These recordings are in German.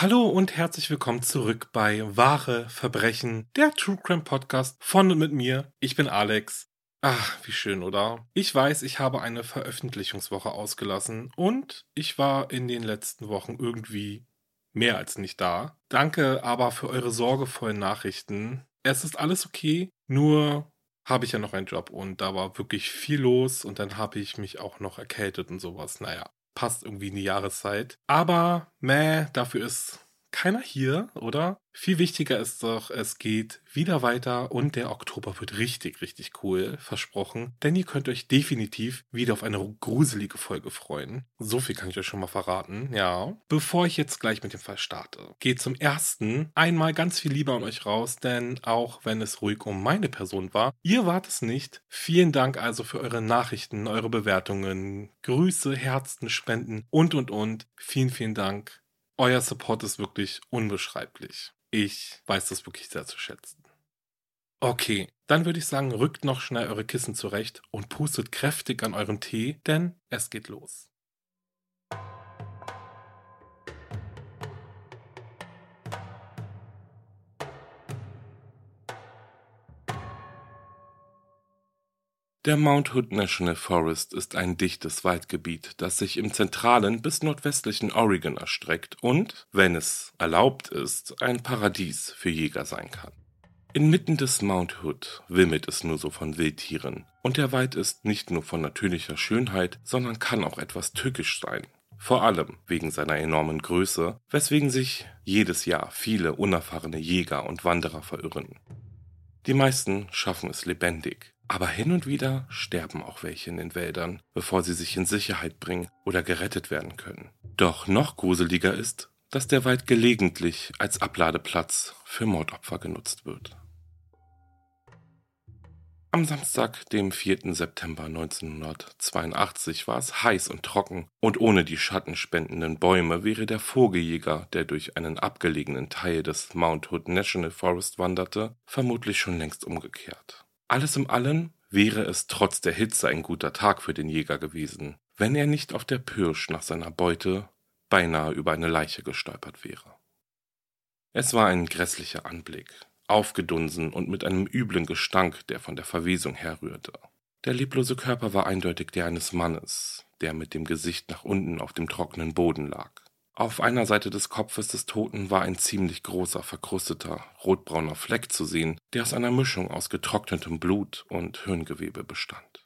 Hallo und herzlich willkommen zurück bei Wahre Verbrechen, der True Crime Podcast von und mit mir. Ich bin Alex. Ach, wie schön, oder? Ich weiß, ich habe eine Veröffentlichungswoche ausgelassen und ich war in den letzten Wochen irgendwie mehr als nicht da. Danke aber für eure sorgevollen Nachrichten. Es ist alles okay, nur habe ich ja noch einen Job und da war wirklich viel los und dann habe ich mich auch noch erkältet und sowas. Naja, passt irgendwie in die Jahreszeit. Aber, meh, dafür ist keiner hier, oder? Viel wichtiger ist doch, es geht wieder weiter und der Oktober wird richtig, richtig cool, versprochen. Denn ihr könnt euch definitiv wieder auf eine gruselige Folge freuen. So viel kann ich euch schon mal verraten, ja. Bevor ich jetzt gleich mit dem Fall starte, geht zum ersten einmal ganz viel Liebe an euch raus, denn auch wenn es ruhig um meine Person war, ihr wart es nicht. Vielen Dank also für eure Nachrichten, eure Bewertungen, Grüße, Herzen, Spenden und und und. Vielen, vielen Dank. Euer Support ist wirklich unbeschreiblich. Ich weiß das wirklich sehr zu schätzen. Okay, dann würde ich sagen, rückt noch schnell eure Kissen zurecht und pustet kräftig an eurem Tee, denn es geht los. Der Mount Hood National Forest ist ein dichtes Waldgebiet, das sich im zentralen bis nordwestlichen Oregon erstreckt und, wenn es erlaubt ist, ein Paradies für Jäger sein kann. Inmitten des Mount Hood wimmelt es nur so von Wildtieren, und der Wald ist nicht nur von natürlicher Schönheit, sondern kann auch etwas tückisch sein. Vor allem wegen seiner enormen Größe, weswegen sich jedes Jahr viele unerfahrene Jäger und Wanderer verirren. Die meisten schaffen es lebendig, aber hin und wieder sterben auch welche in den Wäldern, bevor sie sich in Sicherheit bringen oder gerettet werden können. Doch noch gruseliger ist, dass der Wald gelegentlich als Abladeplatz für Mordopfer genutzt wird. Am Samstag, dem 4. September 1982, war es heiß und trocken, und ohne die schattenspendenden Bäume wäre der Vogeljäger, der durch einen abgelegenen Teil des Mount Hood National Forest wanderte, vermutlich schon längst umgekehrt. Alles im Allen wäre es trotz der Hitze ein guter Tag für den Jäger gewesen, wenn er nicht auf der Pirsch nach seiner Beute beinahe über eine Leiche gestolpert wäre. Es war ein grässlicher Anblick, aufgedunsen und mit einem üblen Gestank, der von der Verwesung herrührte. Der leblose Körper war eindeutig der eines Mannes, der mit dem Gesicht nach unten auf dem trockenen Boden lag. Auf einer Seite des Kopfes des Toten war ein ziemlich großer, verkrusteter, rotbrauner Fleck zu sehen, der aus einer Mischung aus getrocknetem Blut und Hirngewebe bestand.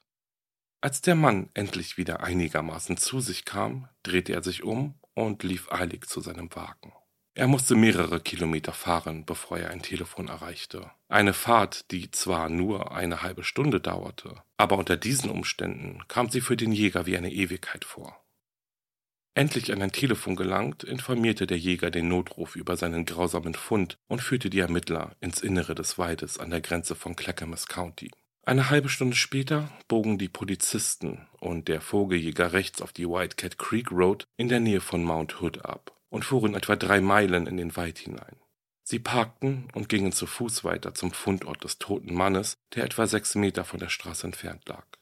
Als der Mann endlich wieder einigermaßen zu sich kam, drehte er sich um und lief eilig zu seinem Wagen. Er musste mehrere Kilometer fahren, bevor er ein Telefon erreichte. Eine Fahrt, die zwar nur eine halbe Stunde dauerte, aber unter diesen Umständen kam sie für den Jäger wie eine Ewigkeit vor. Endlich an ein Telefon gelangt, informierte der Jäger den Notruf über seinen grausamen Fund und führte die Ermittler ins Innere des Waldes an der Grenze von Clackamas County. Eine halbe Stunde später bogen die Polizisten und der Vogeljäger rechts auf die White Cat Creek Road in der Nähe von Mount Hood ab und fuhren etwa drei Meilen in den Wald hinein. Sie parkten und gingen zu Fuß weiter zum Fundort des toten Mannes, der etwa sechs Meter von der Straße entfernt lag.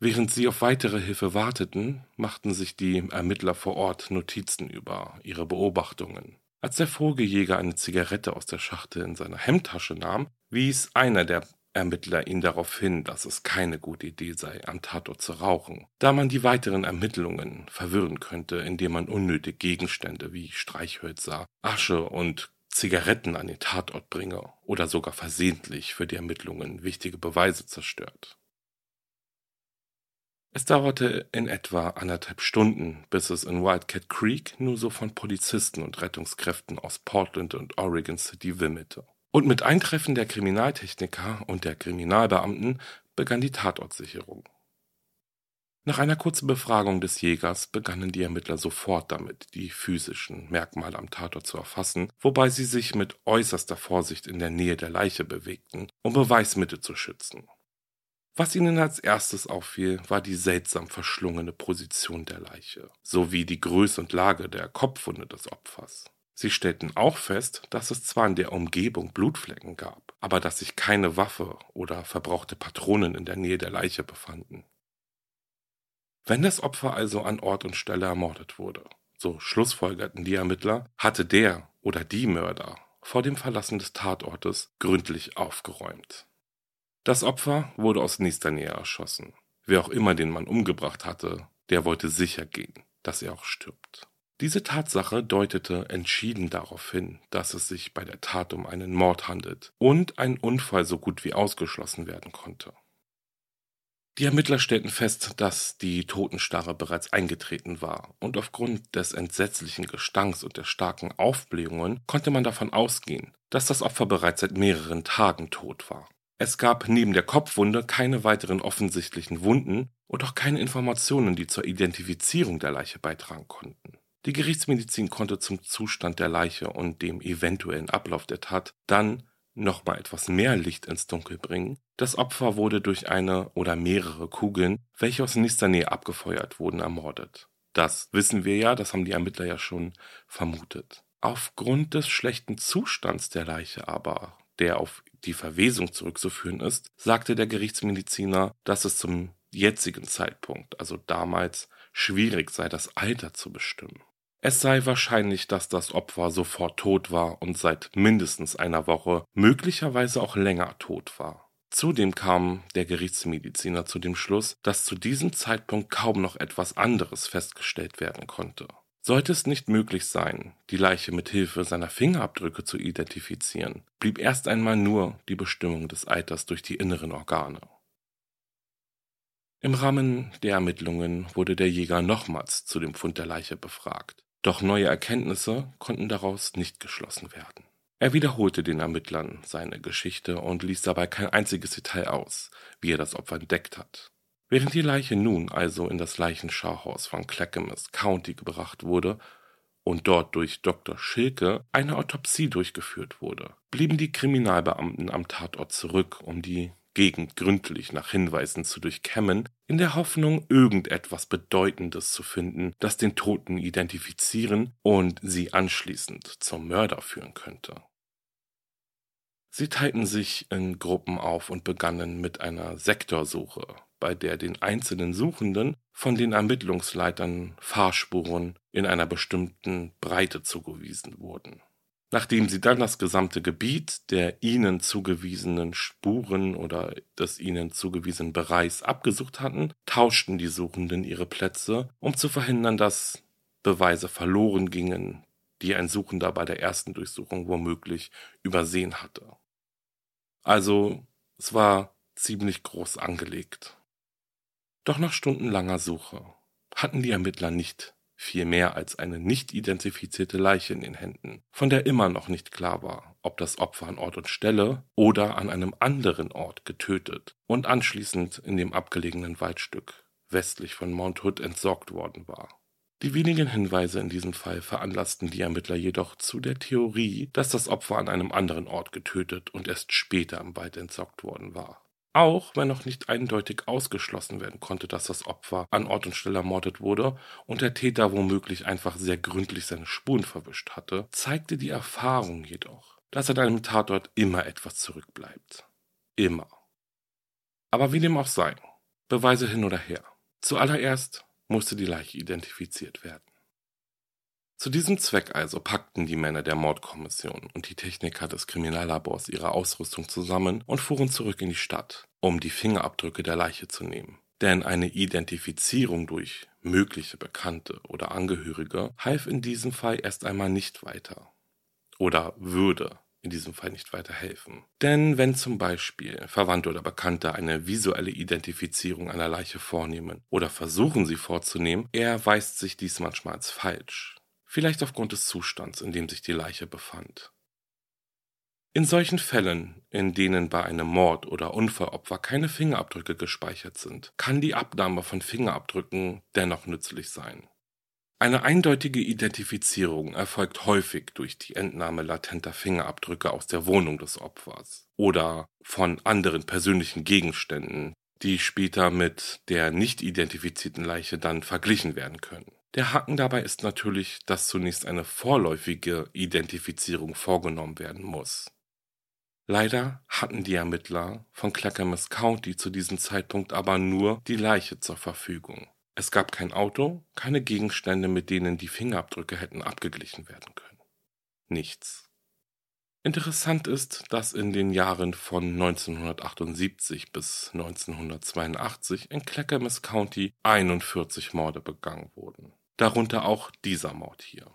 Während sie auf weitere Hilfe warteten, machten sich die Ermittler vor Ort Notizen über ihre Beobachtungen. Als der Vogeljäger eine Zigarette aus der Schachtel in seiner Hemdtasche nahm, wies einer der Ermittler ihn darauf hin, dass es keine gute Idee sei, am Tatort zu rauchen, da man die weiteren Ermittlungen verwirren könnte, indem man unnötig Gegenstände wie Streichhölzer, Asche und Zigaretten an den Tatort bringe oder sogar versehentlich für die Ermittlungen wichtige Beweise zerstört. Es dauerte in etwa anderthalb Stunden, bis es in Wildcat Creek nur so von Polizisten und Rettungskräften aus Portland und Oregon City wimmelte. Und mit Eintreffen der Kriminaltechniker und der Kriminalbeamten begann die Tatortsicherung. Nach einer kurzen Befragung des Jägers begannen die Ermittler sofort damit, die physischen Merkmale am Tatort zu erfassen, wobei sie sich mit äußerster Vorsicht in der Nähe der Leiche bewegten, um Beweismittel zu schützen. Was ihnen als erstes auffiel, war die seltsam verschlungene Position der Leiche, sowie die Größe und Lage der Kopfwunde des Opfers. Sie stellten auch fest, dass es zwar in der Umgebung Blutflecken gab, aber dass sich keine Waffe oder verbrauchte Patronen in der Nähe der Leiche befanden. Wenn das Opfer also an Ort und Stelle ermordet wurde, so schlussfolgerten die Ermittler, hatte der oder die Mörder vor dem Verlassen des Tatortes gründlich aufgeräumt. Das Opfer wurde aus nächster Nähe erschossen. Wer auch immer den Mann umgebracht hatte, der wollte sicher gehen, dass er auch stirbt. Diese Tatsache deutete entschieden darauf hin, dass es sich bei der Tat um einen Mord handelt und ein Unfall so gut wie ausgeschlossen werden konnte. Die Ermittler stellten fest, dass die Totenstarre bereits eingetreten war, und aufgrund des entsetzlichen Gestanks und der starken Aufblähungen konnte man davon ausgehen, dass das Opfer bereits seit mehreren Tagen tot war. Es gab neben der Kopfwunde keine weiteren offensichtlichen Wunden und auch keine Informationen, die zur Identifizierung der Leiche beitragen konnten. Die Gerichtsmedizin konnte zum Zustand der Leiche und dem eventuellen Ablauf der Tat dann nochmal etwas mehr Licht ins Dunkel bringen. Das Opfer wurde durch eine oder mehrere Kugeln, welche aus nächster Nähe abgefeuert wurden, ermordet. Das wissen wir ja, das haben die Ermittler ja schon vermutet. Aufgrund des schlechten Zustands der Leiche aber, der auf die Verwesung zurückzuführen ist, sagte der Gerichtsmediziner, dass es zum jetzigen Zeitpunkt, also damals, schwierig sei, das Alter zu bestimmen. Es sei wahrscheinlich, dass das Opfer sofort tot war und seit mindestens einer Woche, möglicherweise auch länger tot war. Zudem kam der Gerichtsmediziner zu dem Schluss, dass zu diesem Zeitpunkt kaum noch etwas anderes festgestellt werden konnte. Sollte es nicht möglich sein, die Leiche mit Hilfe seiner Fingerabdrücke zu identifizieren, blieb erst einmal nur die Bestimmung des Alters durch die inneren Organe. Im Rahmen der Ermittlungen wurde der Jäger nochmals zu dem Fund der Leiche befragt. Doch neue Erkenntnisse konnten daraus nicht geschlossen werden. Er wiederholte den Ermittlern seine Geschichte und ließ dabei kein einziges Detail aus, wie er das Opfer entdeckt hat. Während die Leiche nun also in das Leichenschauhaus von Clackamas County gebracht wurde und dort durch Dr. Schilke eine Autopsie durchgeführt wurde, blieben die Kriminalbeamten am Tatort zurück, um die Gegend gründlich nach Hinweisen zu durchkämmen, in der Hoffnung, irgendetwas Bedeutendes zu finden, das den Toten identifizieren und sie anschließend zum Mörder führen könnte. Sie teilten sich in Gruppen auf und begannen mit einer Sektorsuche, bei der den einzelnen Suchenden von den Ermittlungsleitern Fahrspuren in einer bestimmten Breite zugewiesen wurden. Nachdem sie dann das gesamte Gebiet der ihnen zugewiesenen Spuren oder des ihnen zugewiesenen Bereichs abgesucht hatten, tauschten die Suchenden ihre Plätze, um zu verhindern, dass Beweise verloren gingen, die ein Suchender bei der ersten Durchsuchung womöglich übersehen hatte. Also, es war ziemlich groß angelegt. Doch nach stundenlanger Suche hatten die Ermittler nicht viel mehr als eine nicht identifizierte Leiche in den Händen, von der immer noch nicht klar war, ob das Opfer an Ort und Stelle oder an einem anderen Ort getötet und anschließend in dem abgelegenen Waldstück westlich von Mount Hood entsorgt worden war. Die wenigen Hinweise in diesem Fall veranlassten die Ermittler jedoch zu der Theorie, dass das Opfer an einem anderen Ort getötet und erst später im Wald entsorgt worden war. Auch wenn noch nicht eindeutig ausgeschlossen werden konnte, dass das Opfer an Ort und Stelle ermordet wurde und der Täter womöglich einfach sehr gründlich seine Spuren verwischt hatte, zeigte die Erfahrung jedoch, dass an einem Tatort immer etwas zurückbleibt. Immer. Aber wie dem auch sei, Beweise hin oder her. Zuallererst musste die Leiche identifiziert werden. Zu diesem Zweck also packten die Männer der Mordkommission und die Techniker des Kriminallabors ihre Ausrüstung zusammen und fuhren zurück in die Stadt, um die Fingerabdrücke der Leiche zu nehmen. Denn eine Identifizierung durch mögliche Bekannte oder Angehörige half in diesem Fall erst einmal nicht weiter. Oder würde in diesem Fall nicht weiterhelfen. Denn wenn zum Beispiel Verwandte oder Bekannte eine visuelle Identifizierung einer Leiche vornehmen oder versuchen sie vorzunehmen, erweist sich dies manchmal als falsch vielleicht aufgrund des Zustands, in dem sich die Leiche befand. In solchen Fällen, in denen bei einem Mord oder Unfallopfer keine Fingerabdrücke gespeichert sind, kann die Abnahme von Fingerabdrücken dennoch nützlich sein. Eine eindeutige Identifizierung erfolgt häufig durch die Entnahme latenter Fingerabdrücke aus der Wohnung des Opfers oder von anderen persönlichen Gegenständen, die später mit der nicht identifizierten Leiche dann verglichen werden können. Der Haken dabei ist natürlich, dass zunächst eine vorläufige Identifizierung vorgenommen werden muss. Leider hatten die Ermittler von Clackamas County zu diesem Zeitpunkt aber nur die Leiche zur Verfügung. Es gab kein Auto, keine Gegenstände, mit denen die Fingerabdrücke hätten abgeglichen werden können. Nichts. Interessant ist, dass in den Jahren von 1978 bis 1982 in Clackamas County 41 Morde begangen wurden darunter auch dieser Mord hier.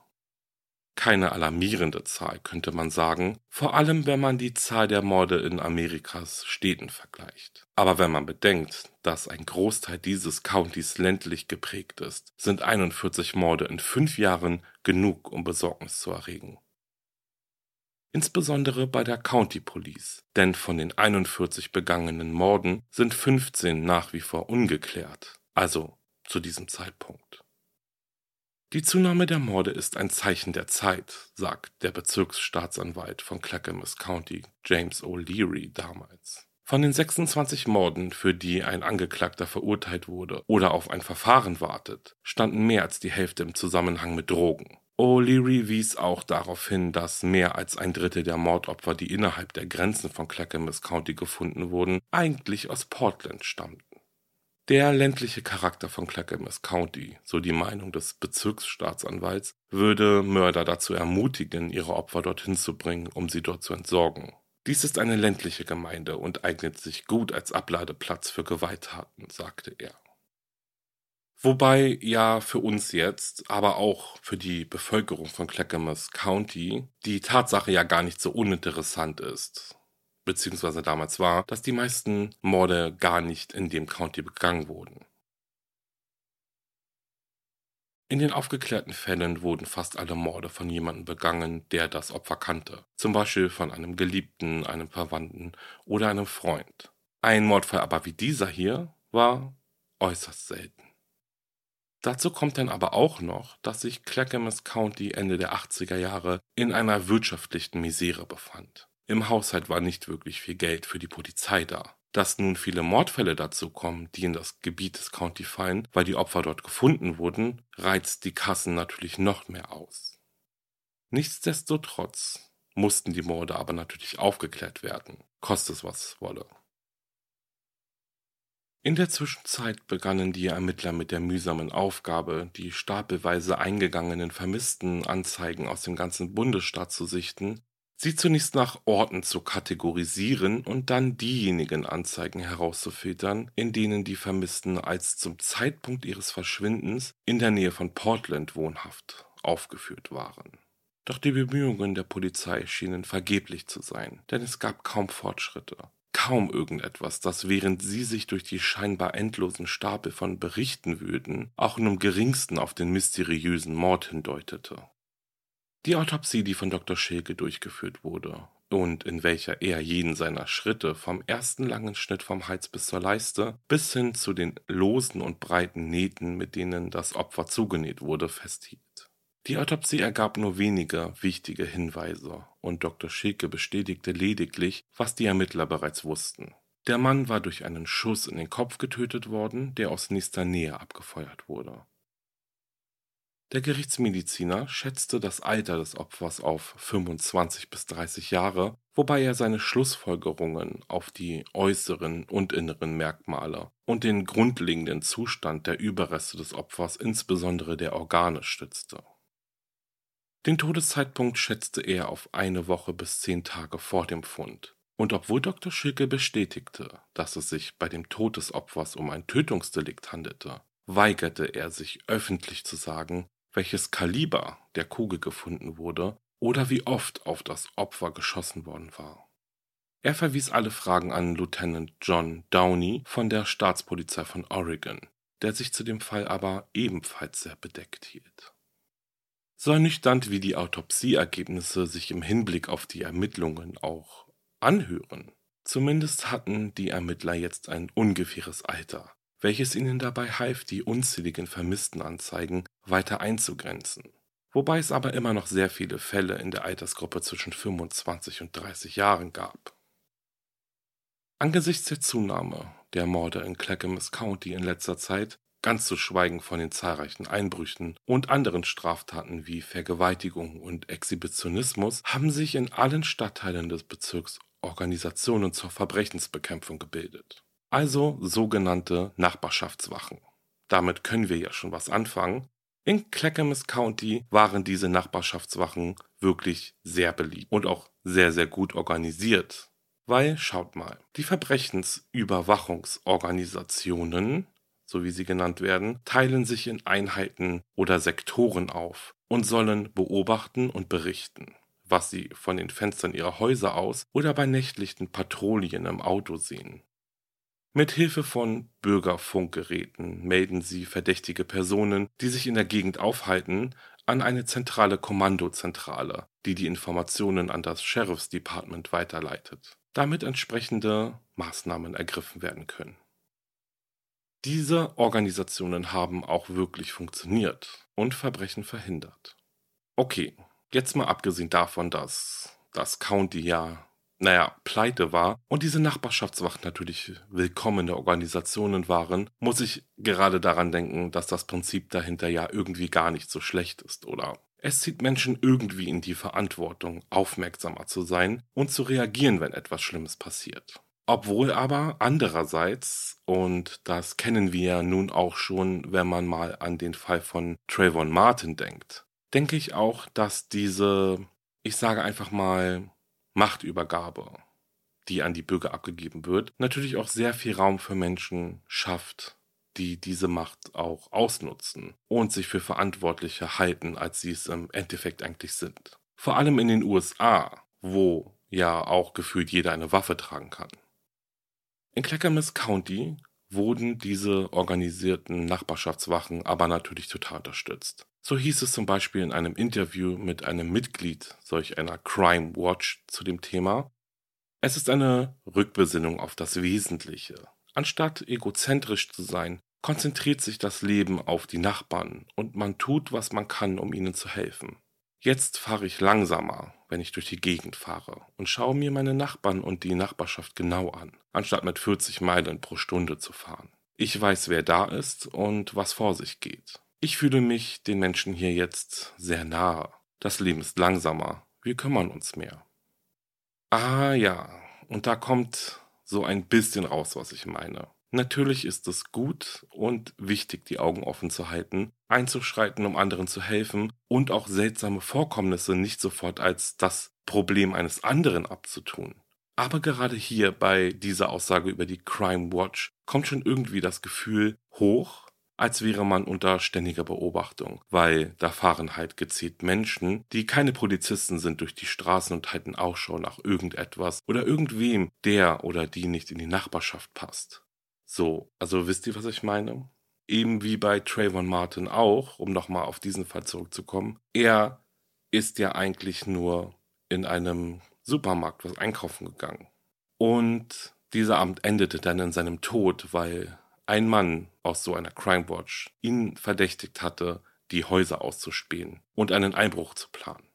Keine alarmierende Zahl, könnte man sagen, vor allem wenn man die Zahl der Morde in Amerikas Städten vergleicht. Aber wenn man bedenkt, dass ein Großteil dieses Countys ländlich geprägt ist, sind 41 Morde in fünf Jahren genug, um Besorgnis zu erregen. Insbesondere bei der County Police, denn von den 41 begangenen Morden sind 15 nach wie vor ungeklärt, also zu diesem Zeitpunkt. Die Zunahme der Morde ist ein Zeichen der Zeit, sagt der Bezirksstaatsanwalt von Clackamas County, James O'Leary, damals. Von den 26 Morden, für die ein Angeklagter verurteilt wurde oder auf ein Verfahren wartet, standen mehr als die Hälfte im Zusammenhang mit Drogen. O'Leary wies auch darauf hin, dass mehr als ein Drittel der Mordopfer, die innerhalb der Grenzen von Clackamas County gefunden wurden, eigentlich aus Portland stammten. Der ländliche Charakter von Clackamas County, so die Meinung des Bezirksstaatsanwalts, würde Mörder dazu ermutigen, ihre Opfer dorthin zu bringen, um sie dort zu entsorgen. Dies ist eine ländliche Gemeinde und eignet sich gut als Abladeplatz für Gewalttaten, sagte er. Wobei ja für uns jetzt, aber auch für die Bevölkerung von Clackamas County, die Tatsache ja gar nicht so uninteressant ist beziehungsweise damals war, dass die meisten Morde gar nicht in dem County begangen wurden. In den aufgeklärten Fällen wurden fast alle Morde von jemandem begangen, der das Opfer kannte, zum Beispiel von einem Geliebten, einem Verwandten oder einem Freund. Ein Mordfall aber wie dieser hier war äußerst selten. Dazu kommt dann aber auch noch, dass sich Clackamas County Ende der 80er Jahre in einer wirtschaftlichen Misere befand. Im Haushalt war nicht wirklich viel Geld für die Polizei da. Dass nun viele Mordfälle dazu kommen, die in das Gebiet des County fallen, weil die Opfer dort gefunden wurden, reizt die Kassen natürlich noch mehr aus. Nichtsdestotrotz mussten die Morde aber natürlich aufgeklärt werden, koste es was wolle. In der Zwischenzeit begannen die Ermittler mit der mühsamen Aufgabe, die stapelweise eingegangenen vermissten Anzeigen aus dem ganzen Bundesstaat zu sichten sie zunächst nach Orten zu kategorisieren und dann diejenigen Anzeigen herauszufiltern, in denen die Vermissten als zum Zeitpunkt ihres Verschwindens in der Nähe von Portland wohnhaft aufgeführt waren. Doch die Bemühungen der Polizei schienen vergeblich zu sein, denn es gab kaum Fortschritte. Kaum irgendetwas, das während sie sich durch die scheinbar endlosen Stapel von Berichten wühlten, auch nur im geringsten auf den mysteriösen Mord hindeutete. Die Autopsie, die von Dr. Schilke durchgeführt wurde und in welcher er jeden seiner Schritte vom ersten langen Schnitt vom Hals bis zur Leiste bis hin zu den losen und breiten Nähten, mit denen das Opfer zugenäht wurde, festhielt. Die Autopsie ergab nur wenige wichtige Hinweise und Dr. Schilke bestätigte lediglich, was die Ermittler bereits wussten. Der Mann war durch einen Schuss in den Kopf getötet worden, der aus nächster Nähe abgefeuert wurde. Der Gerichtsmediziner schätzte das Alter des Opfers auf 25 bis 30 Jahre, wobei er seine Schlussfolgerungen auf die äußeren und inneren Merkmale und den grundlegenden Zustand der Überreste des Opfers, insbesondere der Organe, stützte. Den Todeszeitpunkt schätzte er auf eine Woche bis zehn Tage vor dem Fund. Und obwohl Dr. Schilke bestätigte, dass es sich bei dem Tod des Opfers um ein Tötungsdelikt handelte, weigerte er sich öffentlich zu sagen, welches Kaliber der Kugel gefunden wurde oder wie oft auf das Opfer geschossen worden war. Er verwies alle Fragen an Lieutenant John Downey von der Staatspolizei von Oregon, der sich zu dem Fall aber ebenfalls sehr bedeckt hielt. So ernüchternd wie die Autopsieergebnisse sich im Hinblick auf die Ermittlungen auch anhören, zumindest hatten die Ermittler jetzt ein ungefähres Alter, welches ihnen dabei half, die unzähligen Vermisstenanzeigen weiter einzugrenzen. Wobei es aber immer noch sehr viele Fälle in der Altersgruppe zwischen 25 und 30 Jahren gab. Angesichts der Zunahme der Morde in Clackamas County in letzter Zeit, ganz zu schweigen von den zahlreichen Einbrüchen und anderen Straftaten wie Vergewaltigung und Exhibitionismus, haben sich in allen Stadtteilen des Bezirks Organisationen zur Verbrechensbekämpfung gebildet also sogenannte Nachbarschaftswachen. Damit können wir ja schon was anfangen. In Clackamas County waren diese Nachbarschaftswachen wirklich sehr beliebt und auch sehr, sehr gut organisiert. Weil, schaut mal, die Verbrechensüberwachungsorganisationen, so wie sie genannt werden, teilen sich in Einheiten oder Sektoren auf und sollen beobachten und berichten, was sie von den Fenstern ihrer Häuser aus oder bei nächtlichen Patrouillen im Auto sehen. Mit Hilfe von Bürgerfunkgeräten melden sie verdächtige Personen, die sich in der Gegend aufhalten, an eine zentrale Kommandozentrale, die die Informationen an das Sheriff's Department weiterleitet, damit entsprechende Maßnahmen ergriffen werden können. Diese Organisationen haben auch wirklich funktioniert und Verbrechen verhindert. Okay, jetzt mal abgesehen davon, dass das County ja naja, pleite war und diese Nachbarschaftswachen natürlich willkommene Organisationen waren, muss ich gerade daran denken, dass das Prinzip dahinter ja irgendwie gar nicht so schlecht ist, oder? Es zieht Menschen irgendwie in die Verantwortung, aufmerksamer zu sein und zu reagieren, wenn etwas Schlimmes passiert. Obwohl aber andererseits, und das kennen wir ja nun auch schon, wenn man mal an den Fall von Trayvon Martin denkt, denke ich auch, dass diese, ich sage einfach mal, Machtübergabe, die an die Bürger abgegeben wird, natürlich auch sehr viel Raum für Menschen schafft, die diese Macht auch ausnutzen und sich für verantwortlicher halten, als sie es im Endeffekt eigentlich sind. Vor allem in den USA, wo ja auch gefühlt jeder eine Waffe tragen kann. In Clackamas County wurden diese organisierten Nachbarschaftswachen aber natürlich total unterstützt. So hieß es zum Beispiel in einem Interview mit einem Mitglied solch einer Crime Watch zu dem Thema. Es ist eine Rückbesinnung auf das Wesentliche. Anstatt egozentrisch zu sein, konzentriert sich das Leben auf die Nachbarn und man tut, was man kann, um ihnen zu helfen. Jetzt fahre ich langsamer, wenn ich durch die Gegend fahre und schaue mir meine Nachbarn und die Nachbarschaft genau an, anstatt mit 40 Meilen pro Stunde zu fahren. Ich weiß, wer da ist und was vor sich geht. Ich fühle mich den Menschen hier jetzt sehr nahe. Das Leben ist langsamer. Wir kümmern uns mehr. Ah ja, und da kommt so ein bisschen raus, was ich meine. Natürlich ist es gut und wichtig, die Augen offen zu halten, einzuschreiten, um anderen zu helfen und auch seltsame Vorkommnisse nicht sofort als das Problem eines anderen abzutun. Aber gerade hier bei dieser Aussage über die Crime Watch kommt schon irgendwie das Gefühl hoch, als wäre man unter ständiger Beobachtung, weil da fahren halt gezielt Menschen, die keine Polizisten sind, durch die Straßen und halten Ausschau nach irgendetwas oder irgendwem, der oder die nicht in die Nachbarschaft passt. So, also wisst ihr, was ich meine? Eben wie bei Trayvon Martin auch, um nochmal auf diesen Fall zurückzukommen, er ist ja eigentlich nur in einem Supermarkt was einkaufen gegangen. Und dieser Abend endete dann in seinem Tod, weil ein Mann aus so einer Crime Watch ihn verdächtigt hatte, die Häuser auszuspähen und einen Einbruch zu planen.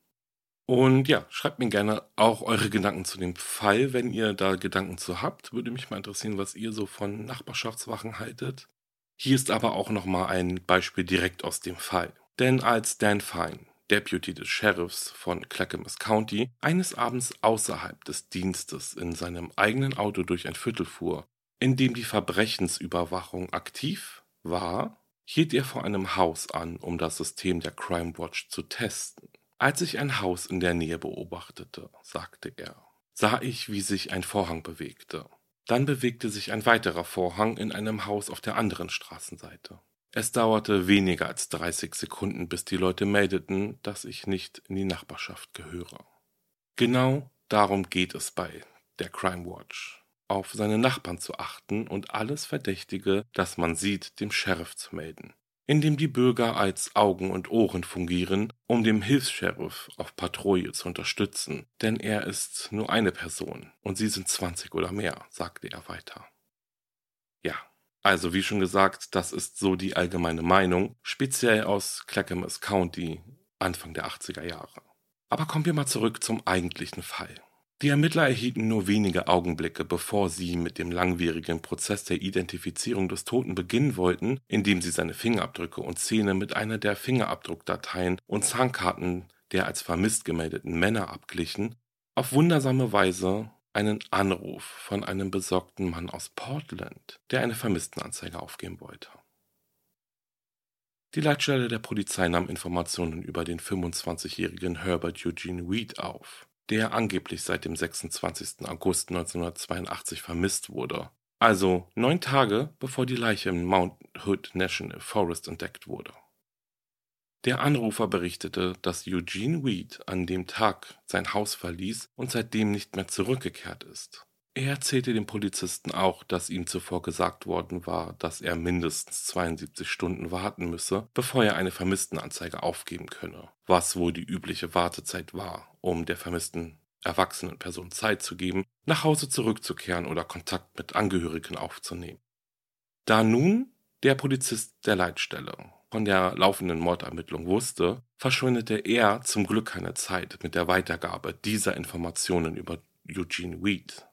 Und ja, schreibt mir gerne auch eure Gedanken zu dem Fall, wenn ihr da Gedanken zu habt. Würde mich mal interessieren, was ihr so von Nachbarschaftswachen haltet. Hier ist aber auch nochmal ein Beispiel direkt aus dem Fall. Denn als Dan Fine, Deputy des Sheriffs von Clackamas County, eines Abends außerhalb des Dienstes in seinem eigenen Auto durch ein Viertel fuhr, in dem die Verbrechensüberwachung aktiv war, hielt er vor einem Haus an, um das System der Crime Watch zu testen. Als ich ein Haus in der Nähe beobachtete, sagte er, sah ich, wie sich ein Vorhang bewegte. Dann bewegte sich ein weiterer Vorhang in einem Haus auf der anderen Straßenseite. Es dauerte weniger als 30 Sekunden, bis die Leute meldeten, dass ich nicht in die Nachbarschaft gehöre. Genau darum geht es bei der Crime Watch, auf seine Nachbarn zu achten und alles Verdächtige, das man sieht, dem Sheriff zu melden, indem die Bürger als Augen und Ohren fungieren, um dem Hilfs-Sheriff auf Patrouille zu unterstützen, denn er ist nur eine Person und sie sind 20 oder mehr, sagte er weiter. Ja, also wie schon gesagt, das ist so die allgemeine Meinung, speziell aus Clackamas County Anfang der 80er Jahre. Aber kommen wir mal zurück zum eigentlichen Fall. Die Ermittler erhielten nur wenige Augenblicke, bevor sie mit dem langwierigen Prozess der Identifizierung des Toten beginnen wollten, indem sie seine Fingerabdrücke und Zähne mit einer der Fingerabdruckdateien und Zahnkarten der als vermisst gemeldeten Männer abglichen, auf wundersame Weise einen Anruf von einem besorgten Mann aus Portland, der eine Vermisstenanzeige aufgeben wollte. Die Leitstelle der Polizei nahm Informationen über den 25-jährigen Herbert Eugene Weed auf, der angeblich seit dem 26. August 1982 vermisst wurde, also neun Tage bevor die Leiche im Mount Hood National Forest entdeckt wurde. Der Anrufer berichtete, dass Eugene Weed an dem Tag sein Haus verließ und seitdem nicht mehr zurückgekehrt ist. Er erzählte dem Polizisten auch, dass ihm zuvor gesagt worden war, dass er mindestens 72 Stunden warten müsse, bevor er eine Vermisstenanzeige aufgeben könne, was wohl die übliche Wartezeit war, um der vermissten erwachsenen Person Zeit zu geben, nach Hause zurückzukehren oder Kontakt mit Angehörigen aufzunehmen. Da nun der Polizist der Leitstelle von der laufenden Mordermittlung wusste, verschwendete er zum Glück keine Zeit mit der Weitergabe dieser Informationen über Eugene Weed.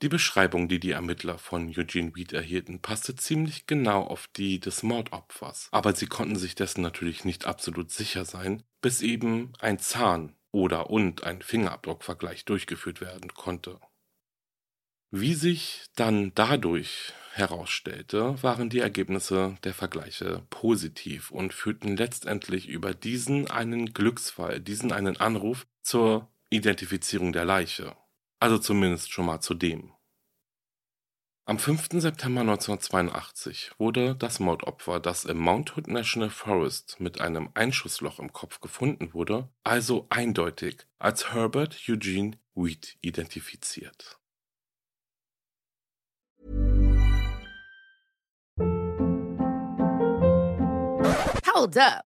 Die Beschreibung, die die Ermittler von Eugene Weed erhielten, passte ziemlich genau auf die des Mordopfers, aber sie konnten sich dessen natürlich nicht absolut sicher sein, bis eben ein Zahn oder und ein Fingerabdruckvergleich durchgeführt werden konnte. Wie sich dann dadurch herausstellte, waren die Ergebnisse der Vergleiche positiv und führten letztendlich über diesen einen Glücksfall, diesen einen Anruf zur Identifizierung der Leiche. Also zumindest schon mal zu dem. Am 5. September 1982 wurde das Mordopfer, das im Mount Hood National Forest mit einem Einschussloch im Kopf gefunden wurde, also eindeutig als Herbert Eugene Weed identifiziert. Hold up.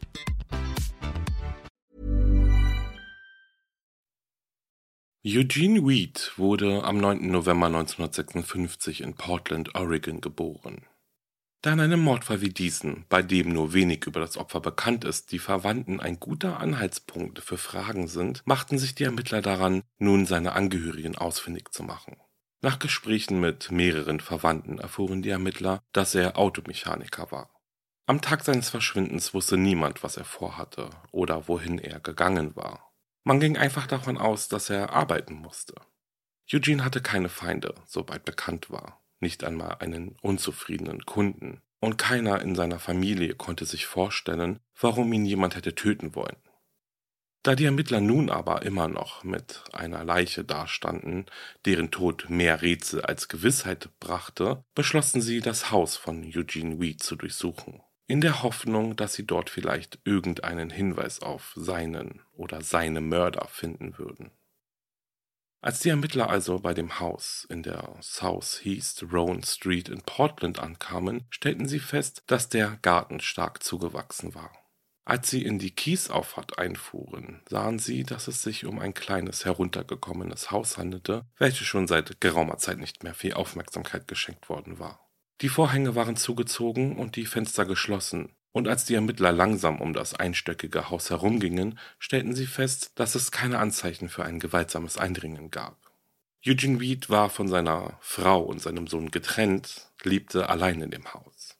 Eugene Weed wurde am 9. November 1956 in Portland, Oregon geboren. Da in einem Mordfall wie diesen, bei dem nur wenig über das Opfer bekannt ist, die Verwandten ein guter Anhaltspunkt für Fragen sind, machten sich die Ermittler daran, nun seine Angehörigen ausfindig zu machen. Nach Gesprächen mit mehreren Verwandten erfuhren die Ermittler, dass er Automechaniker war. Am Tag seines Verschwindens wusste niemand, was er vorhatte oder wohin er gegangen war. Man ging einfach davon aus, dass er arbeiten musste. Eugene hatte keine Feinde, soweit bekannt war, nicht einmal einen unzufriedenen Kunden, und keiner in seiner Familie konnte sich vorstellen, warum ihn jemand hätte töten wollen. Da die Ermittler nun aber immer noch mit einer Leiche dastanden, deren Tod mehr Rätsel als Gewissheit brachte, beschlossen sie, das Haus von Eugene Weed zu durchsuchen in der Hoffnung, dass sie dort vielleicht irgendeinen Hinweis auf seinen oder seine Mörder finden würden. Als die Ermittler also bei dem Haus in der South East Rowan Street in Portland ankamen, stellten sie fest, dass der Garten stark zugewachsen war. Als sie in die Kiesauffahrt einfuhren, sahen sie, dass es sich um ein kleines heruntergekommenes Haus handelte, welches schon seit geraumer Zeit nicht mehr viel Aufmerksamkeit geschenkt worden war. Die Vorhänge waren zugezogen und die Fenster geschlossen, und als die Ermittler langsam um das einstöckige Haus herumgingen, stellten sie fest, dass es keine Anzeichen für ein gewaltsames Eindringen gab. Eugene Weed war von seiner Frau und seinem Sohn getrennt, lebte allein in dem Haus.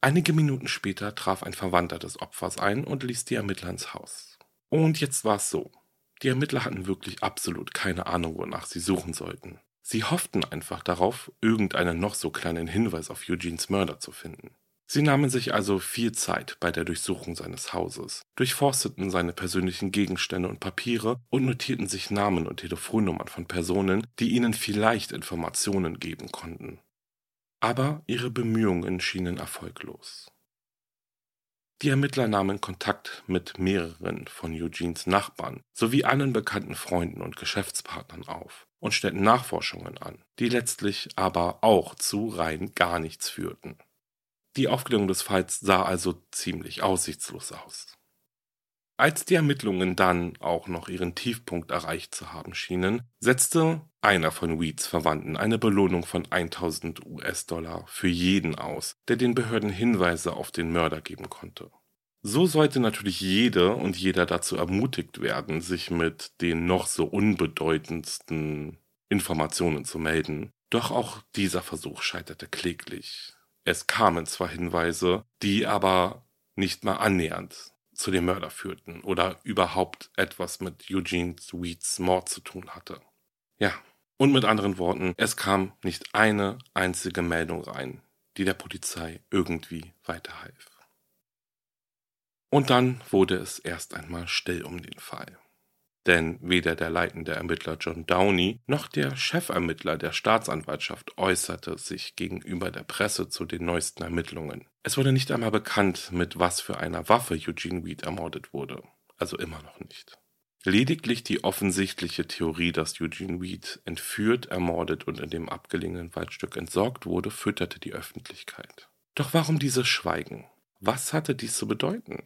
Einige Minuten später traf ein Verwandter des Opfers ein und ließ die Ermittler ins Haus. Und jetzt war es so. Die Ermittler hatten wirklich absolut keine Ahnung, wonach sie suchen sollten. Sie hofften einfach darauf, irgendeinen noch so kleinen Hinweis auf Eugenes Mörder zu finden. Sie nahmen sich also viel Zeit bei der Durchsuchung seines Hauses, durchforsteten seine persönlichen Gegenstände und Papiere und notierten sich Namen und Telefonnummern von Personen, die ihnen vielleicht Informationen geben konnten. Aber ihre Bemühungen schienen erfolglos. Die Ermittler nahmen Kontakt mit mehreren von Eugenes Nachbarn sowie allen bekannten Freunden und Geschäftspartnern auf und stellten Nachforschungen an, die letztlich aber auch zu rein gar nichts führten. Die Aufklärung des Falls sah also ziemlich aussichtslos aus. Als die Ermittlungen dann auch noch ihren Tiefpunkt erreicht zu haben schienen, setzte einer von Weeds Verwandten eine Belohnung von 1000 US-Dollar für jeden aus, der den Behörden Hinweise auf den Mörder geben konnte. So sollte natürlich jede und jeder dazu ermutigt werden, sich mit den noch so unbedeutendsten Informationen zu melden. Doch auch dieser Versuch scheiterte kläglich. Es kamen zwar Hinweise, die aber nicht mal annähernd zu dem Mörder führten oder überhaupt etwas mit Eugene Sweets Mord zu tun hatte. Ja, und mit anderen Worten, es kam nicht eine einzige Meldung rein, die der Polizei irgendwie weiterhalf. Und dann wurde es erst einmal still um den Fall denn weder der leitende Ermittler John Downey noch der Chefermittler der Staatsanwaltschaft äußerte sich gegenüber der Presse zu den neuesten Ermittlungen. Es wurde nicht einmal bekannt, mit was für einer Waffe Eugene Weed ermordet wurde, also immer noch nicht. Lediglich die offensichtliche Theorie, dass Eugene Weed entführt, ermordet und in dem abgelegenen Waldstück entsorgt wurde, fütterte die Öffentlichkeit. Doch warum dieses Schweigen? Was hatte dies zu bedeuten?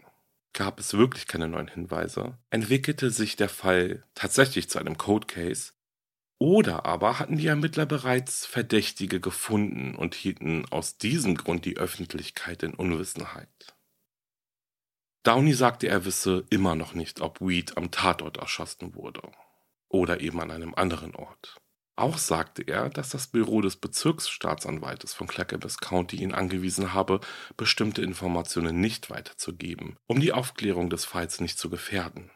Gab es wirklich keine neuen Hinweise, entwickelte sich der Fall tatsächlich zu einem Code Case, oder aber hatten die Ermittler bereits Verdächtige gefunden und hielten aus diesem Grund die Öffentlichkeit in Unwissenheit. Downey sagte, er wisse immer noch nicht, ob Weed am Tatort erschossen wurde oder eben an einem anderen Ort. Auch sagte er, dass das Büro des Bezirksstaatsanwaltes von Clackamas County ihn angewiesen habe, bestimmte Informationen nicht weiterzugeben, um die Aufklärung des Falls nicht zu gefährden.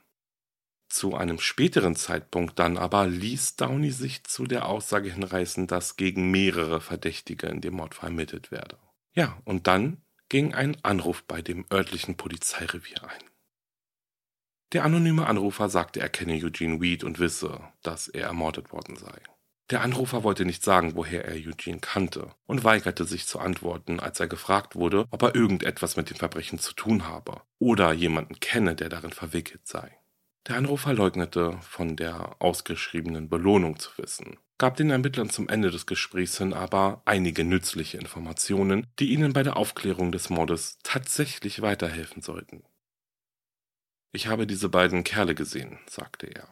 Zu einem späteren Zeitpunkt dann aber ließ Downey sich zu der Aussage hinreißen, dass gegen mehrere Verdächtige in dem Mordfall ermittelt werde. Ja, und dann ging ein Anruf bei dem örtlichen Polizeirevier ein. Der anonyme Anrufer sagte, er kenne Eugene Weed und wisse, dass er ermordet worden sei. Der Anrufer wollte nicht sagen, woher er Eugene kannte und weigerte sich zu antworten, als er gefragt wurde, ob er irgendetwas mit dem Verbrechen zu tun habe oder jemanden kenne, der darin verwickelt sei. Der Anrufer leugnete, von der ausgeschriebenen Belohnung zu wissen, gab den Ermittlern zum Ende des Gesprächs hin aber einige nützliche Informationen, die ihnen bei der Aufklärung des Mordes tatsächlich weiterhelfen sollten. Ich habe diese beiden Kerle gesehen, sagte er.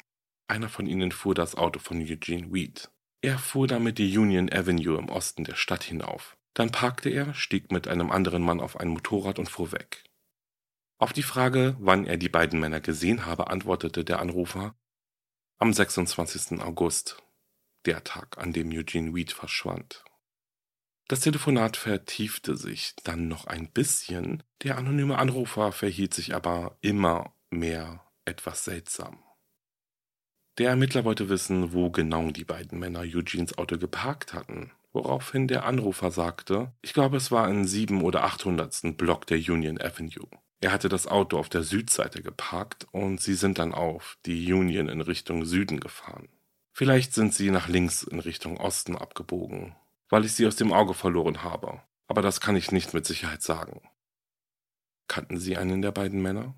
Einer von ihnen fuhr das Auto von Eugene Weed. Er fuhr damit die Union Avenue im Osten der Stadt hinauf. Dann parkte er, stieg mit einem anderen Mann auf ein Motorrad und fuhr weg. Auf die Frage, wann er die beiden Männer gesehen habe, antwortete der Anrufer am 26. August, der Tag, an dem Eugene Weed verschwand. Das Telefonat vertiefte sich dann noch ein bisschen, der anonyme Anrufer verhielt sich aber immer mehr etwas seltsam. Der Ermittler wollte wissen, wo genau die beiden Männer Eugenes Auto geparkt hatten, woraufhin der Anrufer sagte, ich glaube es war im sieben- oder achthundertsten Block der Union Avenue. Er hatte das Auto auf der Südseite geparkt und sie sind dann auf die Union in Richtung Süden gefahren. Vielleicht sind sie nach links in Richtung Osten abgebogen, weil ich sie aus dem Auge verloren habe, aber das kann ich nicht mit Sicherheit sagen. Kannten Sie einen der beiden Männer?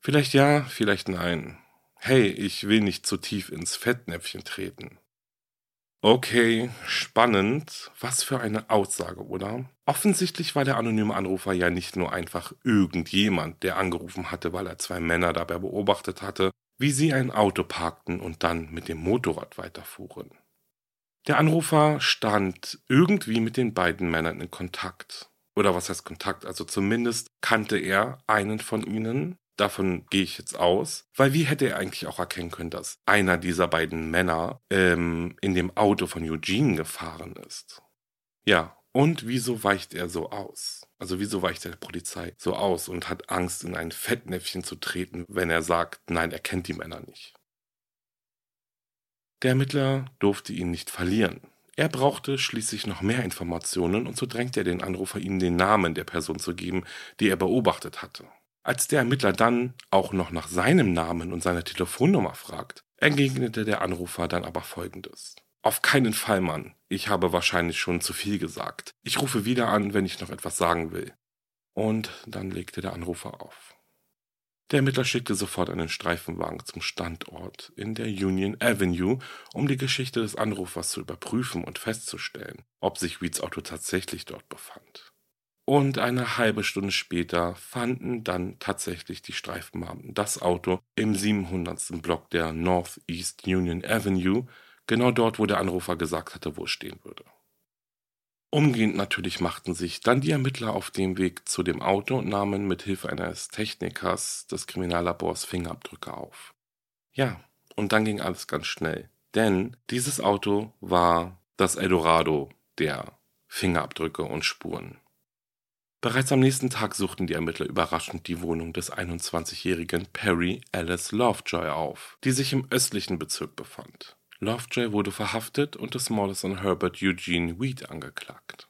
Vielleicht ja, vielleicht nein. Hey, ich will nicht zu tief ins Fettnäpfchen treten. Okay, spannend. Was für eine Aussage, oder? Offensichtlich war der anonyme Anrufer ja nicht nur einfach irgendjemand, der angerufen hatte, weil er zwei Männer dabei beobachtet hatte, wie sie ein Auto parkten und dann mit dem Motorrad weiterfuhren. Der Anrufer stand irgendwie mit den beiden Männern in Kontakt. Oder was heißt Kontakt? Also zumindest kannte er einen von ihnen Davon gehe ich jetzt aus. Weil wie hätte er eigentlich auch erkennen können, dass einer dieser beiden Männer ähm, in dem Auto von Eugene gefahren ist? Ja, und wieso weicht er so aus? Also wieso weicht der Polizei so aus und hat Angst, in ein Fettnäpfchen zu treten, wenn er sagt, nein, er kennt die Männer nicht? Der Ermittler durfte ihn nicht verlieren. Er brauchte schließlich noch mehr Informationen und so drängte er den Anrufer, ihm den Namen der Person zu geben, die er beobachtet hatte. Als der Ermittler dann auch noch nach seinem Namen und seiner Telefonnummer fragt, entgegnete der Anrufer dann aber folgendes. Auf keinen Fall, Mann. Ich habe wahrscheinlich schon zu viel gesagt. Ich rufe wieder an, wenn ich noch etwas sagen will. Und dann legte der Anrufer auf. Der Ermittler schickte sofort einen Streifenwagen zum Standort in der Union Avenue, um die Geschichte des Anrufers zu überprüfen und festzustellen, ob sich Weeds Auto tatsächlich dort befand. Und eine halbe Stunde später fanden dann tatsächlich die Streifenbeamten das Auto im 700. Block der Northeast Union Avenue, genau dort, wo der Anrufer gesagt hatte, wo es stehen würde. Umgehend natürlich machten sich dann die Ermittler auf den Weg zu dem Auto und nahmen mit Hilfe eines Technikers des Kriminallabors Fingerabdrücke auf. Ja, und dann ging alles ganz schnell, denn dieses Auto war das Eldorado der Fingerabdrücke und Spuren. Bereits am nächsten Tag suchten die Ermittler überraschend die Wohnung des 21-jährigen Perry Alice Lovejoy auf, die sich im östlichen Bezirk befand. Lovejoy wurde verhaftet und des Mordes an Herbert Eugene Weed angeklagt.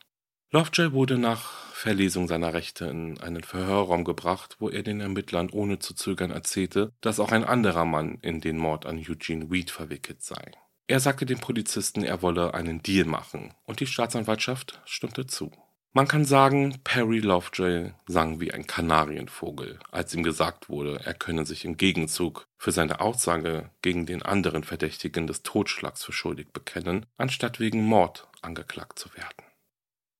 Lovejoy wurde nach Verlesung seiner Rechte in einen Verhörraum gebracht, wo er den Ermittlern ohne zu zögern erzählte, dass auch ein anderer Mann in den Mord an Eugene Weed verwickelt sei. Er sagte den Polizisten, er wolle einen Deal machen, und die Staatsanwaltschaft stimmte zu. Man kann sagen, Perry Lovejoy sang wie ein Kanarienvogel, als ihm gesagt wurde, er könne sich im Gegenzug für seine Aussage gegen den anderen Verdächtigen des Totschlags für schuldig bekennen, anstatt wegen Mord angeklagt zu werden.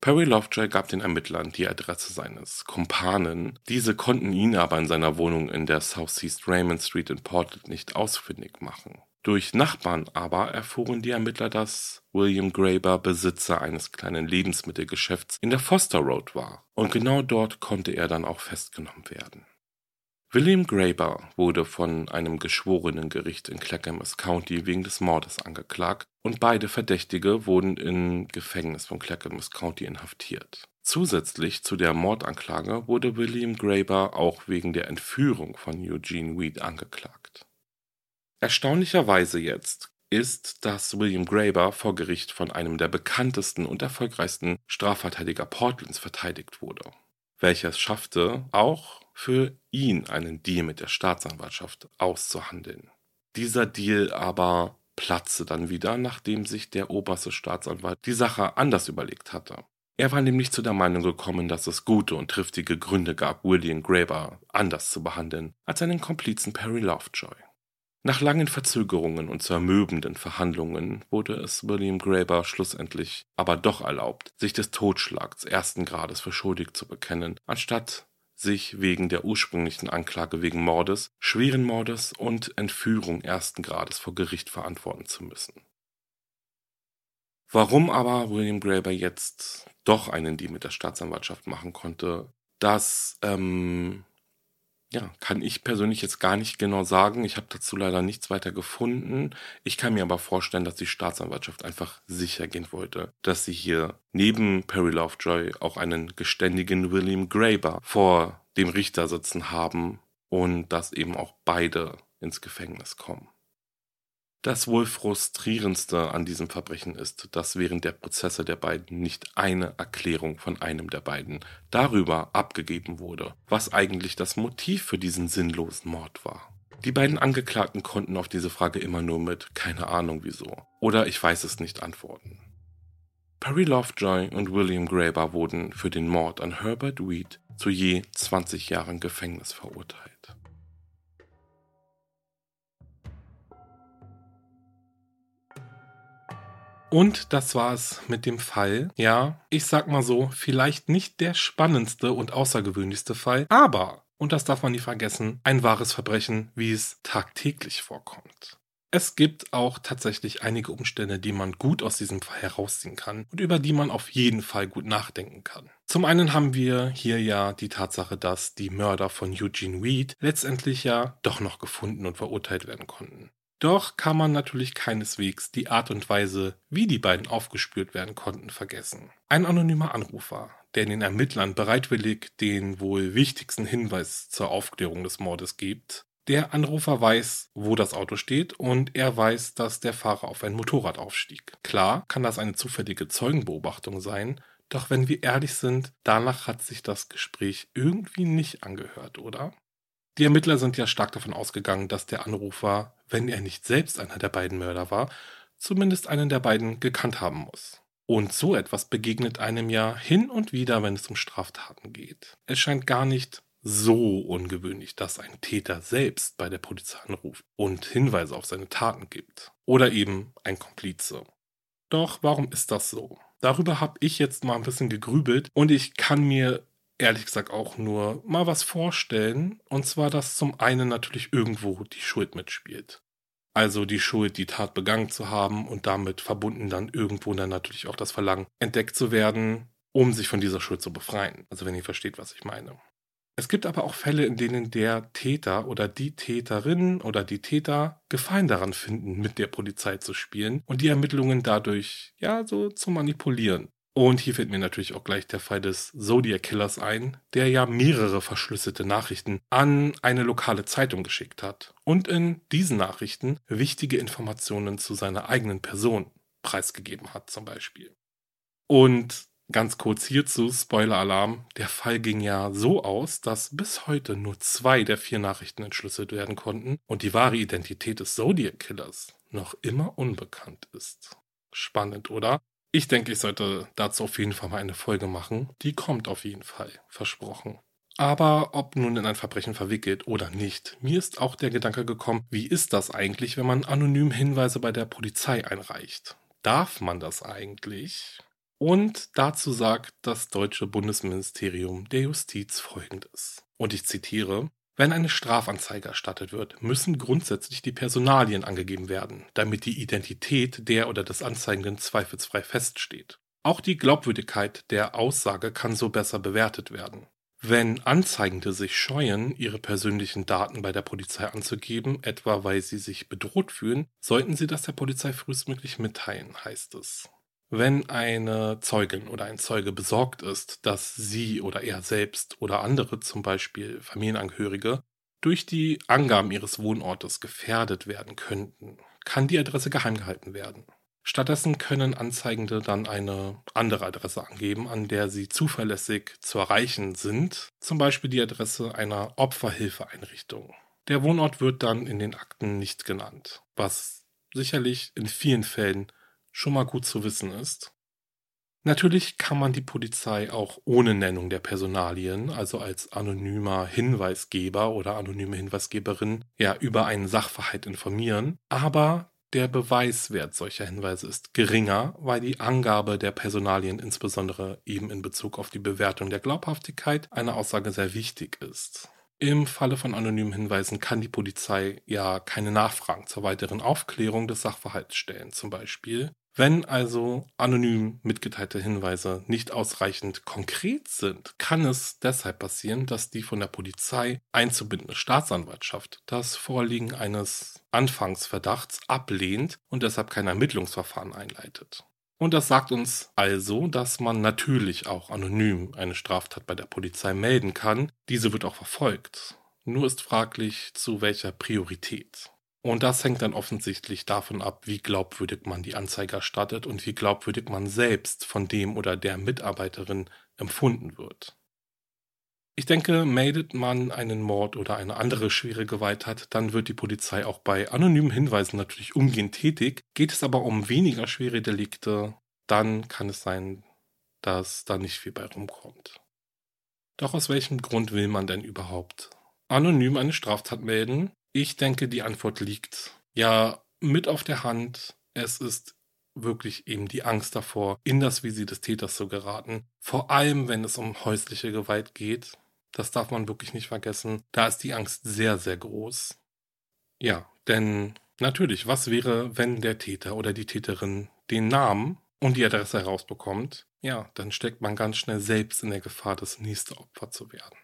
Perry Lovejoy gab den Ermittlern die Adresse seines Kumpanen, diese konnten ihn aber in seiner Wohnung in der Southeast Raymond Street in Portland nicht ausfindig machen. Durch Nachbarn aber erfuhren die Ermittler, dass William Graeber Besitzer eines kleinen Lebensmittelgeschäfts in der Foster Road war, und genau dort konnte er dann auch festgenommen werden. William Graeber wurde von einem geschworenen Gericht in Clackamas County wegen des Mordes angeklagt und beide Verdächtige wurden im Gefängnis von Clackamas County inhaftiert. Zusätzlich zu der Mordanklage wurde William Graeber auch wegen der Entführung von Eugene Weed angeklagt. Erstaunlicherweise jetzt ist, dass William Graeber vor Gericht von einem der bekanntesten und erfolgreichsten Strafverteidiger Portlands verteidigt wurde, welcher es schaffte, auch für ihn einen Deal mit der Staatsanwaltschaft auszuhandeln. Dieser Deal aber platzte dann wieder, nachdem sich der oberste Staatsanwalt die Sache anders überlegt hatte. Er war nämlich zu der Meinung gekommen, dass es gute und triftige Gründe gab, William Graeber anders zu behandeln als seinen Komplizen Perry Lovejoy. Nach langen Verzögerungen und zermürbenden Verhandlungen wurde es William Graeber schlussendlich aber doch erlaubt, sich des Totschlags ersten Grades für schuldig zu bekennen, anstatt sich wegen der ursprünglichen Anklage wegen Mordes, schweren Mordes und Entführung ersten Grades vor Gericht verantworten zu müssen. Warum aber William Graeber jetzt doch einen Deal mit der Staatsanwaltschaft machen konnte, das ähm, ja, kann ich persönlich jetzt gar nicht genau sagen. Ich habe dazu leider nichts weiter gefunden. Ich kann mir aber vorstellen, dass die Staatsanwaltschaft einfach sicher gehen wollte, dass sie hier neben Perry Lovejoy auch einen geständigen William Graeber vor dem Richter sitzen haben und dass eben auch beide ins Gefängnis kommen. Das wohl frustrierendste an diesem Verbrechen ist, dass während der Prozesse der beiden nicht eine Erklärung von einem der beiden darüber abgegeben wurde, was eigentlich das Motiv für diesen sinnlosen Mord war. Die beiden Angeklagten konnten auf diese Frage immer nur mit keine Ahnung wieso oder ich weiß es nicht antworten. Perry Lovejoy und William Graeber wurden für den Mord an Herbert Weed zu je 20 Jahren Gefängnis verurteilt. Und das war es mit dem Fall. Ja, ich sag mal so, vielleicht nicht der spannendste und außergewöhnlichste Fall, aber, und das darf man nie vergessen, ein wahres Verbrechen, wie es tagtäglich vorkommt. Es gibt auch tatsächlich einige Umstände, die man gut aus diesem Fall herausziehen kann und über die man auf jeden Fall gut nachdenken kann. Zum einen haben wir hier ja die Tatsache, dass die Mörder von Eugene Weed letztendlich ja doch noch gefunden und verurteilt werden konnten. Doch kann man natürlich keineswegs die Art und Weise, wie die beiden aufgespürt werden konnten, vergessen. Ein anonymer Anrufer, der den Ermittlern bereitwillig den wohl wichtigsten Hinweis zur Aufklärung des Mordes gibt. Der Anrufer weiß, wo das Auto steht und er weiß, dass der Fahrer auf ein Motorrad aufstieg. Klar kann das eine zufällige Zeugenbeobachtung sein, doch wenn wir ehrlich sind, danach hat sich das Gespräch irgendwie nicht angehört, oder? Die Ermittler sind ja stark davon ausgegangen, dass der Anrufer wenn er nicht selbst einer der beiden Mörder war, zumindest einen der beiden gekannt haben muss. Und so etwas begegnet einem ja hin und wieder, wenn es um Straftaten geht. Es scheint gar nicht so ungewöhnlich, dass ein Täter selbst bei der Polizei anruft und Hinweise auf seine Taten gibt. Oder eben ein Komplize. Doch warum ist das so? Darüber habe ich jetzt mal ein bisschen gegrübelt und ich kann mir ehrlich gesagt auch nur mal was vorstellen. Und zwar, dass zum einen natürlich irgendwo die Schuld mitspielt. Also die Schuld, die Tat begangen zu haben und damit verbunden dann irgendwo dann natürlich auch das Verlangen, entdeckt zu werden, um sich von dieser Schuld zu befreien. Also wenn ihr versteht, was ich meine. Es gibt aber auch Fälle, in denen der Täter oder die Täterin oder die Täter Gefallen daran finden, mit der Polizei zu spielen und die Ermittlungen dadurch, ja, so zu manipulieren. Und hier fällt mir natürlich auch gleich der Fall des Zodiac Killers ein, der ja mehrere verschlüsselte Nachrichten an eine lokale Zeitung geschickt hat und in diesen Nachrichten wichtige Informationen zu seiner eigenen Person preisgegeben hat zum Beispiel. Und ganz kurz hierzu, Spoiler-Alarm, der Fall ging ja so aus, dass bis heute nur zwei der vier Nachrichten entschlüsselt werden konnten und die wahre Identität des Zodiac Killers noch immer unbekannt ist. Spannend, oder? Ich denke, ich sollte dazu auf jeden Fall mal eine Folge machen. Die kommt auf jeden Fall, versprochen. Aber ob nun in ein Verbrechen verwickelt oder nicht, mir ist auch der Gedanke gekommen, wie ist das eigentlich, wenn man anonym Hinweise bei der Polizei einreicht? Darf man das eigentlich? Und dazu sagt das deutsche Bundesministerium der Justiz folgendes. Und ich zitiere, wenn eine Strafanzeige erstattet wird, müssen grundsätzlich die Personalien angegeben werden, damit die Identität der oder des Anzeigenden zweifelsfrei feststeht. Auch die Glaubwürdigkeit der Aussage kann so besser bewertet werden. Wenn Anzeigende sich scheuen, ihre persönlichen Daten bei der Polizei anzugeben, etwa weil sie sich bedroht fühlen, sollten sie das der Polizei frühestmöglich mitteilen, heißt es. Wenn eine Zeugin oder ein Zeuge besorgt ist, dass sie oder er selbst oder andere, zum Beispiel Familienangehörige, durch die Angaben ihres Wohnortes gefährdet werden könnten, kann die Adresse geheim gehalten werden. Stattdessen können Anzeigende dann eine andere Adresse angeben, an der sie zuverlässig zu erreichen sind, zum Beispiel die Adresse einer Opferhilfeeinrichtung. Der Wohnort wird dann in den Akten nicht genannt, was sicherlich in vielen Fällen schon mal gut zu wissen ist. Natürlich kann man die Polizei auch ohne Nennung der Personalien, also als anonymer Hinweisgeber oder anonyme Hinweisgeberin, ja über einen Sachverhalt informieren, aber der Beweiswert solcher Hinweise ist geringer, weil die Angabe der Personalien insbesondere eben in Bezug auf die Bewertung der Glaubhaftigkeit einer Aussage sehr wichtig ist. Im Falle von anonymen Hinweisen kann die Polizei ja keine Nachfragen zur weiteren Aufklärung des Sachverhalts stellen, zum Beispiel. Wenn also anonym mitgeteilte Hinweise nicht ausreichend konkret sind, kann es deshalb passieren, dass die von der Polizei einzubindende Staatsanwaltschaft das Vorliegen eines Anfangsverdachts ablehnt und deshalb kein Ermittlungsverfahren einleitet. Und das sagt uns also, dass man natürlich auch anonym eine Straftat bei der Polizei melden kann. Diese wird auch verfolgt. Nur ist fraglich, zu welcher Priorität. Und das hängt dann offensichtlich davon ab, wie glaubwürdig man die Anzeige erstattet und wie glaubwürdig man selbst von dem oder der Mitarbeiterin empfunden wird. Ich denke, meldet man einen Mord oder eine andere schwere Gewalttat, dann wird die Polizei auch bei anonymen Hinweisen natürlich umgehend tätig. Geht es aber um weniger schwere Delikte, dann kann es sein, dass da nicht viel bei rumkommt. Doch aus welchem Grund will man denn überhaupt anonym eine Straftat melden? Ich denke, die Antwort liegt ja mit auf der Hand. Es ist wirklich eben die Angst davor, in das Visier des Täters zu geraten. Vor allem, wenn es um häusliche Gewalt geht. Das darf man wirklich nicht vergessen. Da ist die Angst sehr, sehr groß. Ja, denn natürlich, was wäre, wenn der Täter oder die Täterin den Namen und die Adresse herausbekommt? Ja, dann steckt man ganz schnell selbst in der Gefahr, das nächste Opfer zu werden.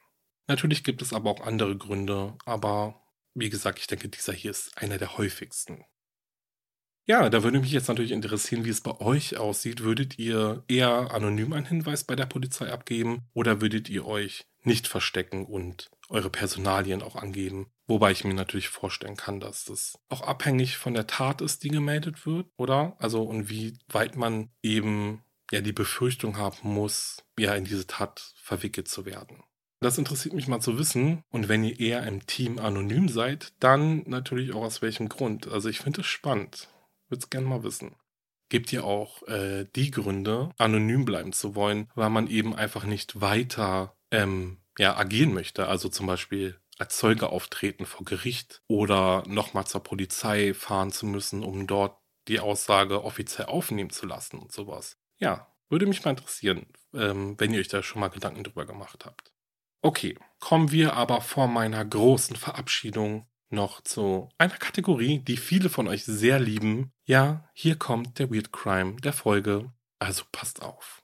Natürlich gibt es aber auch andere Gründe, aber wie gesagt, ich denke, dieser hier ist einer der häufigsten. Ja, da würde mich jetzt natürlich interessieren, wie es bei euch aussieht. Würdet ihr eher anonym einen Hinweis bei der Polizei abgeben oder würdet ihr euch nicht verstecken und eure Personalien auch angeben? Wobei ich mir natürlich vorstellen kann, dass das auch abhängig von der Tat ist, die gemeldet wird, oder? Also und wie weit man eben ja die Befürchtung haben muss, ja in diese Tat verwickelt zu werden. Das interessiert mich mal zu wissen. Und wenn ihr eher im Team anonym seid, dann natürlich auch aus welchem Grund. Also ich finde es spannend würde es gerne mal wissen. Gibt ihr auch äh, die Gründe, anonym bleiben zu wollen, weil man eben einfach nicht weiter ähm, ja, agieren möchte? Also zum Beispiel als Zeuge auftreten vor Gericht oder nochmal zur Polizei fahren zu müssen, um dort die Aussage offiziell aufnehmen zu lassen und sowas. Ja, würde mich mal interessieren, ähm, wenn ihr euch da schon mal Gedanken drüber gemacht habt. Okay, kommen wir aber vor meiner großen Verabschiedung noch zu einer Kategorie, die viele von euch sehr lieben. Ja, hier kommt der Weird Crime der Folge, also passt auf.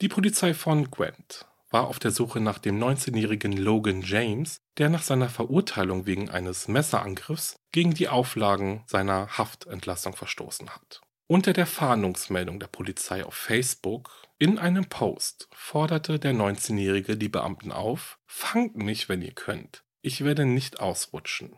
Die Polizei von Gwent war auf der Suche nach dem 19-jährigen Logan James, der nach seiner Verurteilung wegen eines Messerangriffs gegen die Auflagen seiner Haftentlassung verstoßen hat. Unter der Fahndungsmeldung der Polizei auf Facebook in einem Post forderte der 19-Jährige die Beamten auf, fangt mich, wenn ihr könnt. Ich werde nicht ausrutschen.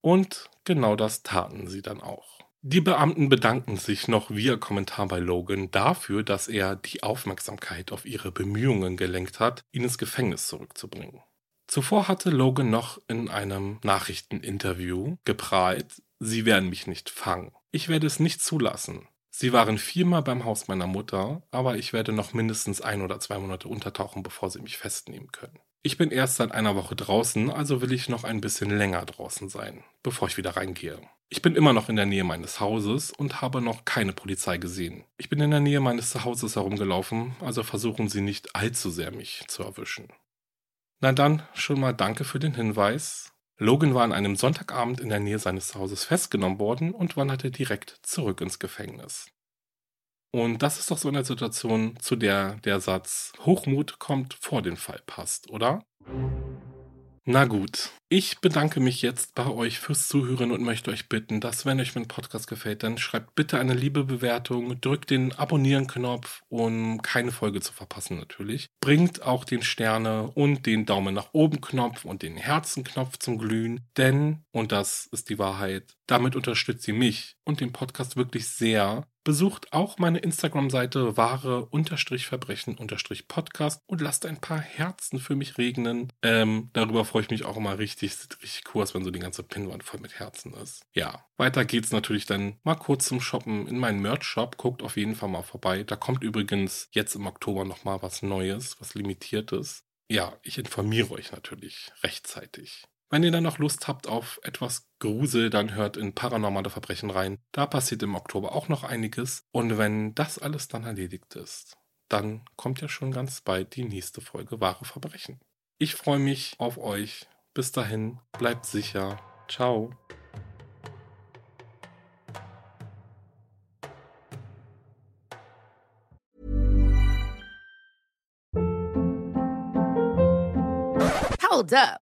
Und genau das taten sie dann auch. Die Beamten bedanken sich noch via Kommentar bei Logan dafür, dass er die Aufmerksamkeit auf ihre Bemühungen gelenkt hat, ihn ins Gefängnis zurückzubringen. Zuvor hatte Logan noch in einem Nachrichteninterview geprahlt, sie werden mich nicht fangen. Ich werde es nicht zulassen. Sie waren viermal beim Haus meiner Mutter, aber ich werde noch mindestens ein oder zwei Monate untertauchen, bevor sie mich festnehmen können. Ich bin erst seit einer Woche draußen, also will ich noch ein bisschen länger draußen sein, bevor ich wieder reingehe. Ich bin immer noch in der Nähe meines Hauses und habe noch keine Polizei gesehen. Ich bin in der Nähe meines Zuhauses herumgelaufen, also versuchen Sie nicht allzu sehr mich zu erwischen. Na dann, schon mal danke für den Hinweis. Logan war an einem Sonntagabend in der Nähe seines Hauses festgenommen worden und wanderte direkt zurück ins Gefängnis. Und das ist doch so eine Situation, zu der der Satz Hochmut kommt vor den Fall passt, oder? Na gut, ich bedanke mich jetzt bei euch fürs Zuhören und möchte euch bitten, dass wenn euch mein Podcast gefällt, dann schreibt bitte eine liebe Bewertung, drückt den Abonnieren-Knopf, um keine Folge zu verpassen natürlich. Bringt auch den Sterne und den Daumen nach oben Knopf und den Herzen-Knopf zum Glühen, denn, und das ist die Wahrheit, damit unterstützt ihr mich und den Podcast wirklich sehr, Besucht auch meine Instagram-Seite wahre-verbrechen-podcast und lasst ein paar Herzen für mich regnen. Ähm, darüber freue ich mich auch immer richtig. Sieht richtig cool aus, wenn so die ganze Pinwand voll mit Herzen ist. Ja, weiter geht's natürlich dann mal kurz zum Shoppen in meinen Merch-Shop. Guckt auf jeden Fall mal vorbei. Da kommt übrigens jetzt im Oktober nochmal was Neues, was Limitiertes. Ja, ich informiere euch natürlich rechtzeitig. Wenn ihr dann noch Lust habt auf etwas Grusel, dann hört in Paranormale Verbrechen rein. Da passiert im Oktober auch noch einiges. Und wenn das alles dann erledigt ist, dann kommt ja schon ganz bald die nächste Folge Wahre Verbrechen. Ich freue mich auf euch. Bis dahin, bleibt sicher. Ciao. Hold up.